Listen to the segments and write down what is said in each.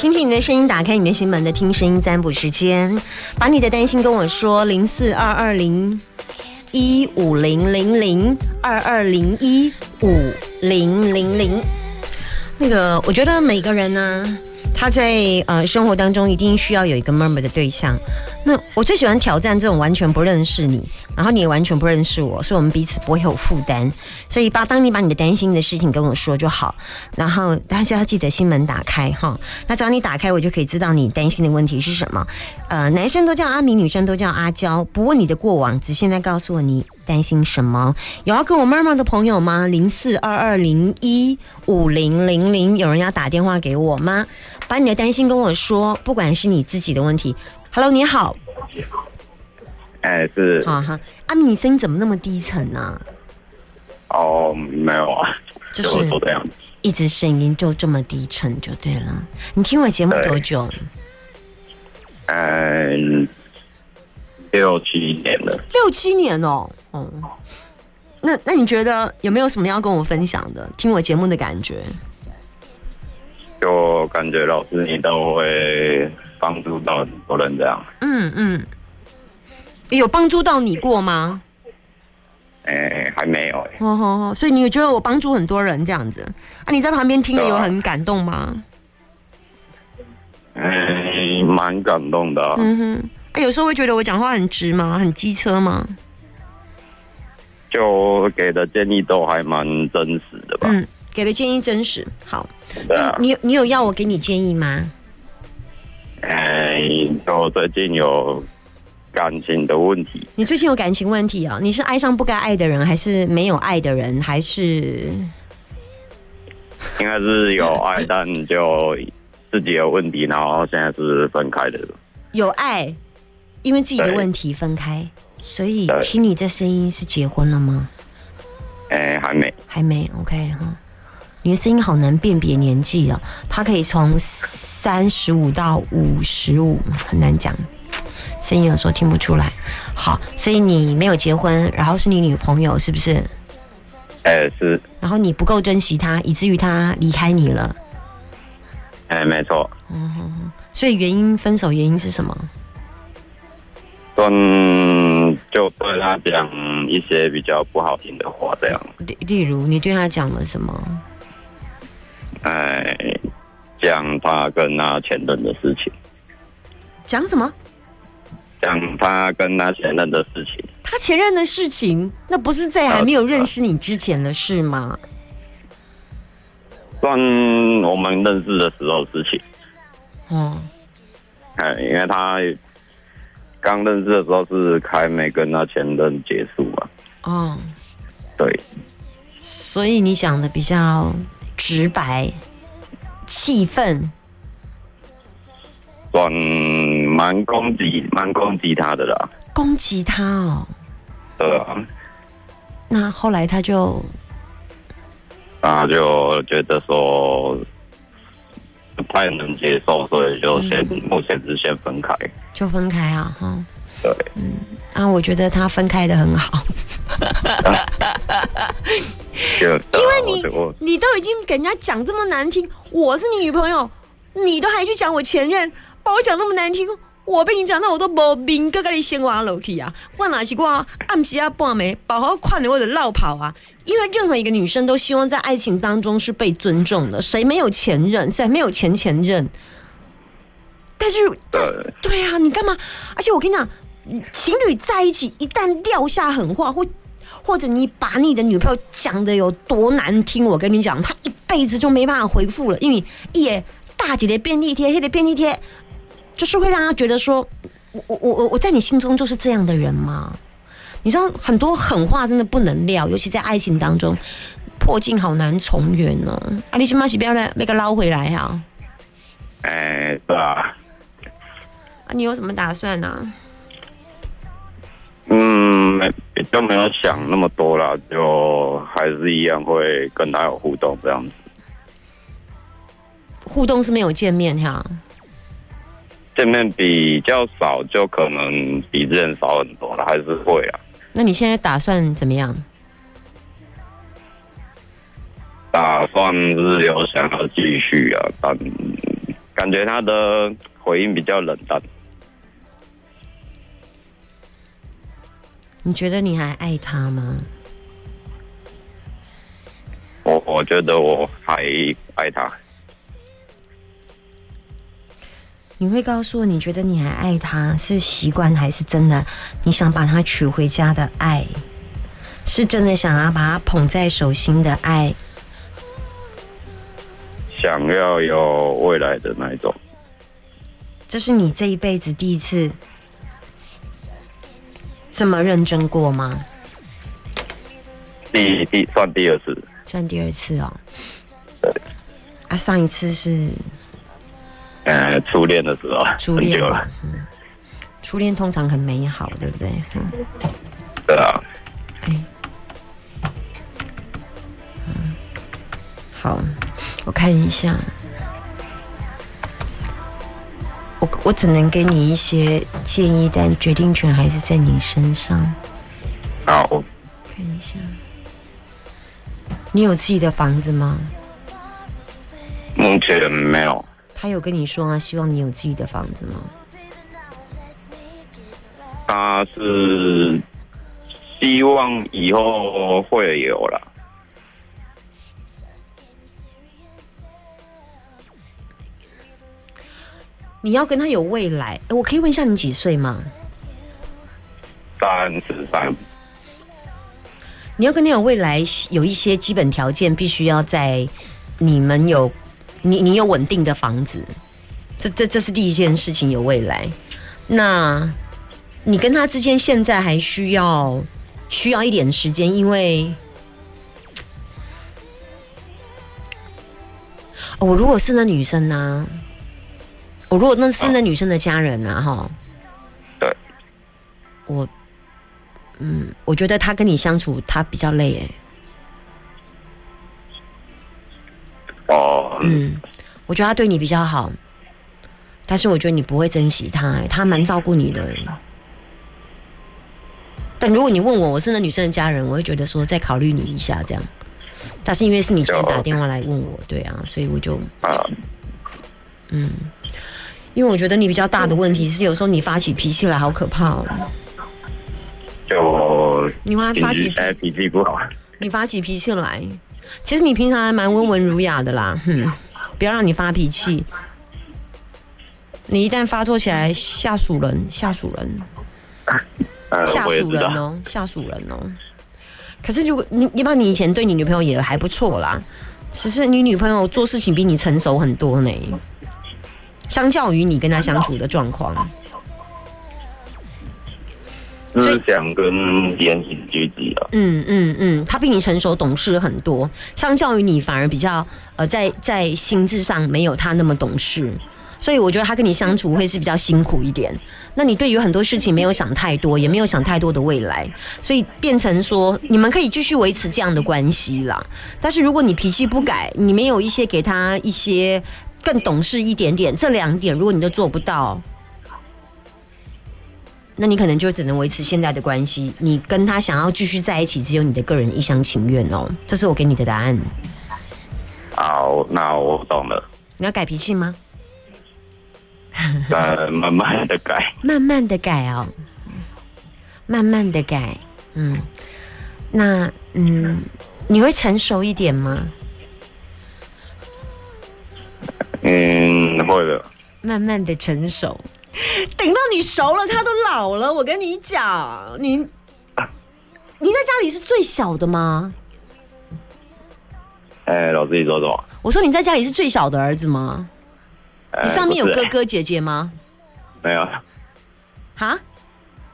听听你的声音，打开你的心门的听声音占卜时间，把你的担心跟我说，零四二二零一五零零零二二零一五零零零。那个，我觉得每个人呢，他在呃生活当中一定需要有一个 murmur 的对象。那我最喜欢挑战这种完全不认识你，然后你也完全不认识我，所以我们彼此不会有负担。所以把当你把你的担心的事情跟我说就好，然后但是要记得心门打开哈。那只要你打开，我就可以知道你担心的问题是什么。呃，男生都叫阿明，女生都叫阿娇，不问你的过往，只现在告诉我你担心什么。有要跟我妈妈的朋友吗？零四二二零一五零零零，有人要打电话给我吗？把你的担心跟我说，不管是你自己的问题。Hello，你好，哎，是哈哈，阿米，你声音怎么那么低沉呢、哦，没有啊，就就是说这样子，一直声音就这么低沉就对了。你听我节目多久？嗯，六七年了，六七年哦。嗯，那那你觉得有没有什么要跟我分享的？听我节目的感觉？就感觉老师你都会帮助到很多人这样。嗯嗯，有帮助到你过吗？哎，还没有哎，哦哦哦，所以你有觉得我帮助很多人这样子啊？你在旁边听了有很感动吗？哎，蛮感动的啊、嗯哼，啊，有时候会觉得我讲话很直吗？很机车吗？就给的建议都还蛮真实的吧。嗯，给的建议真实。好，对啊，你你有要我给你建议吗？哎，就最近有感情的问题，你最近有感情问题啊？你是爱上不该爱的人，还是没有爱的人，还是应该是有爱，但就自己有问题，然后现在是分开的。有爱，因为自己的问题分开？所以听你这声音是结婚了吗？哎，还没。还没，OK 哈。你的声音好难辨别年纪哦，它可以从三十五到五十五，很难讲，声音有时候听不出来。好，所以你没有结婚，然后是你女朋友，是不是？哎，是，然后你不够珍惜她，以至于她离开你了。哎，没错，嗯所以原因分手原因是什么？嗯，就对他讲一些比较不好听的话，这样，例例如你对他讲了什么？哎，讲他跟他前任的事情，讲什么？讲他跟他前任的事情，他前任的事情，那不是在还没有认识你之前的事吗？算我们认识的时候的事情，嗯，哎，因为他刚认识的时候是还没跟他前任结束嘛，哦，对，所以你讲的比较直白、气愤，算蛮攻击，蛮攻击他的啦，攻击他哦。对啊，那后来他就？那就觉得说不太能接受，所以就先、目前是先分开。就分开啊，哈。对，嗯啊，我觉得他分开的很好，就 因为你你都已经给人家讲这么难听，我是你女朋友，你都还去讲我前任，把我讲那么难听，我被你讲到我都无面搁跟你先挖楼梯啊！我哪是我暗时啊半暝，把好看的我的绕跑啊！因为任何一个女生都希望在爱情当中是被尊重的，谁没有前任，谁没有前前任？但是，但是，对啊，你干嘛？而且我跟你讲，情侣在一起，一旦撂下狠话，或或者你把你的女朋友讲的有多难听，我跟你讲，她一辈子就没办法回复了，因为也大姐的便利贴，黑的便利贴，就是会让他觉得说，我我我我在你心中就是这样的人吗？你知道很多狠话真的不能撂，尤其在爱情当中，破镜好难重圆哦。啊，你起码是不要来那个捞回来哈、哎，对啊，啊，你有什么打算呢、嗯，没也就没有想那么多啦，就还是一样会跟他有互动这样子。互动是没有见面哈。见面比较少，就可能比之前少很多了，还是会啊。那你现在打算怎么样？打算是有想要继续啊，但感觉他的回应比较冷淡。你觉得你还爱他吗？我我觉得我还爱他，你会告诉我，你觉得你还爱他是习惯还是真的？你想把他娶回家的爱，是真的想要把他捧在手心的爱，想要有未来的那一种。这是你这一辈子第一次这么认真过吗？第第算第二次，算第二次哦。对，啊，上一次是呃，初恋的时候，初恋。久了，，嗯，初恋通常很美好，对不对？嗯，对啊，哎，嗯，好，我看一下，我我只能给你一些建议，但决定权还是在你身上。好，看一下，你有自己的房子吗？目前没有，他有跟你说啊，希望你有自己的房子吗？他是希望以后会有啦。你要跟他有未来，我可以问一下你几岁吗？三十三，你要跟他有未来，有一些基本条件，必须要在你们有你你有稳定的房子，这这这是第一件事情，有未来。那你跟他之间现在还需要需要一点时间，因为。哦我如果是那女生呢、我如果那是那女生的家人呢、哈，对，我，嗯，我觉得他跟你相处，他比较累，哎，哦，嗯，我觉得他对你比较好，但是我觉得你不会珍惜他，哎他蛮照顾你的。但如果你问我，我是那女生的家人，我会觉得说再考虑你一下这样。但是因为是你现在打电话来问我，对啊，所以我就啊，嗯，因为我觉得你比较大的问题是，有时候你发起脾气来好可怕哦。就你发发起脾气不好，你发起脾气来，其实你平常还蛮温文儒雅的啦，哼，不要让你发脾气。你一旦发作起来，吓死人，吓死人，呃吓死我也知道，人哦，吓死人哦。可是如果你，你把你以前对你女朋友也还不错啦，只是你女朋友做事情比你成熟很多呢，相较于你跟她相处的状况。思想跟言行举止啊，嗯嗯嗯，他比你成熟懂事很多，相较于你反而比较呃，在在心智上没有他那么懂事，所以我觉得他跟你相处会是比较辛苦一点。那你对于很多事情没有想太多，也没有想太多的未来，所以变成说你们可以继续维持这样的关系啦。但是如果你脾气不改，你没有一些给他一些更懂事一点点，这两点如果你都做不到，那你可能就只能维持现在的关系。你跟他想要继续在一起，只有你的个人一厢情愿哦。这是我给你的答案。好，那我懂了，你要改脾气吗？呃，慢慢的改，慢慢的改哦，慢慢的改。嗯，那嗯，你会成熟一点吗？嗯，会的，慢慢的成熟，等到你熟了，他都老了。我跟你讲，你你在家里是最小的吗？哎，老师你说什么？我说你在家里是最小的儿子吗？哎你上面有不是哥哥姐姐吗？没有？哈？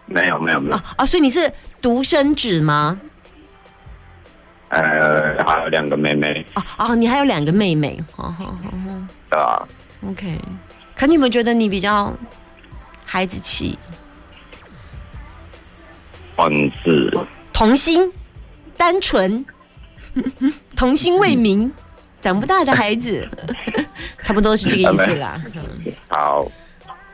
没有没有没有啊，啊，所以你是独生子吗？呃，还有两个妹妹，哦哦，你还有两个妹妹，好好好对吧？，OK。可你有没有觉得你比较孩子气、算是童心、单纯、童心未泯、长不大的孩子，差不多是这个意思啦。好，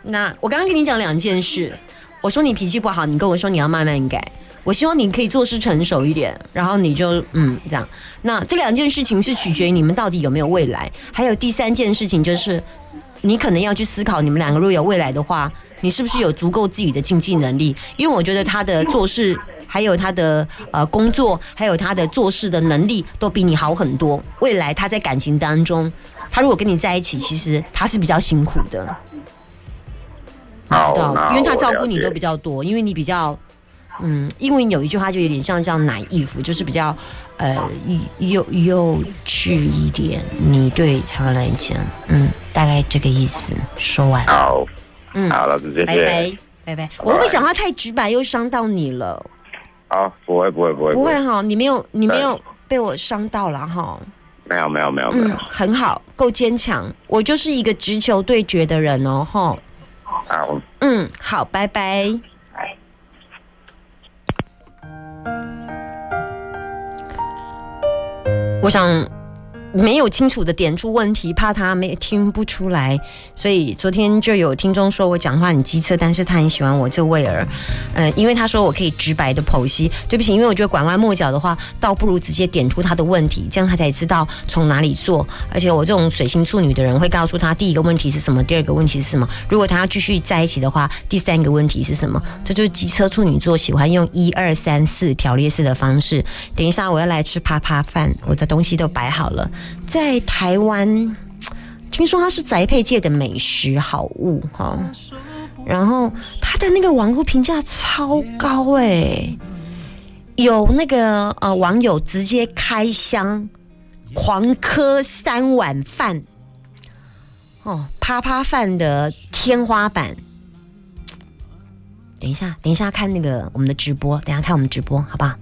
那我刚刚跟你讲两件事，我说你脾气不好，你跟我说你要慢慢改。我希望你可以做事成熟一点，然后你就嗯这样。那这两件事情是取决于你们到底有没有未来。还有第三件事情就是，你可能要去思考，你们两个如果有未来的话，你是不是有足够自己的经济能力？因为我觉得他的做事，还有他的呃工作，还有他的做事的能力都比你好很多。未来他在感情当中，他如果跟你在一起，其实他是比较辛苦的。你知道，那因为他照顾你都比较多，因为你比较，嗯，因为有一句话就有点像叫 naive，就是比较呃幼幼稚一点。你对他来讲，嗯，大概这个意思。说完，好，嗯好了，谢谢，拜拜，拜拜。我会不会讲话太直白又伤到你了？好，不会不会不会不会，哈，你没有，你没有被我伤到了哈。没有没有没有没嗯有，，很好，够坚强。我就是一个直球对决的人哦，哈。好，嗯，好，拜拜。我想没有清楚的点出问题，怕他没听不出来，所以昨天就有听众说我讲话很机车，但是他很喜欢我这位儿，嗯、因为他说我可以直白的剖析。对不起，因为我觉得拐弯抹角的话，倒不如直接点出他的问题，这样他才知道从哪里做。而且我这种水星处女的人会告诉他第一个问题是什么，第二个问题是什么。如果他要继续在一起的话，第三个问题是什么？这就是机车处女座喜欢用一二三四条列式的方式。等一下我要来吃啪啪饭，我的东西都摆好了，在台湾。听说它是宅配界的美食好物哈，然后它的那个网络评价超高哎、有那个呃网友直接开箱狂磕三碗饭，哦，啪啪饭的天花板。等一下，等一下看那个我们的直播，等一下看我们直播，好不好？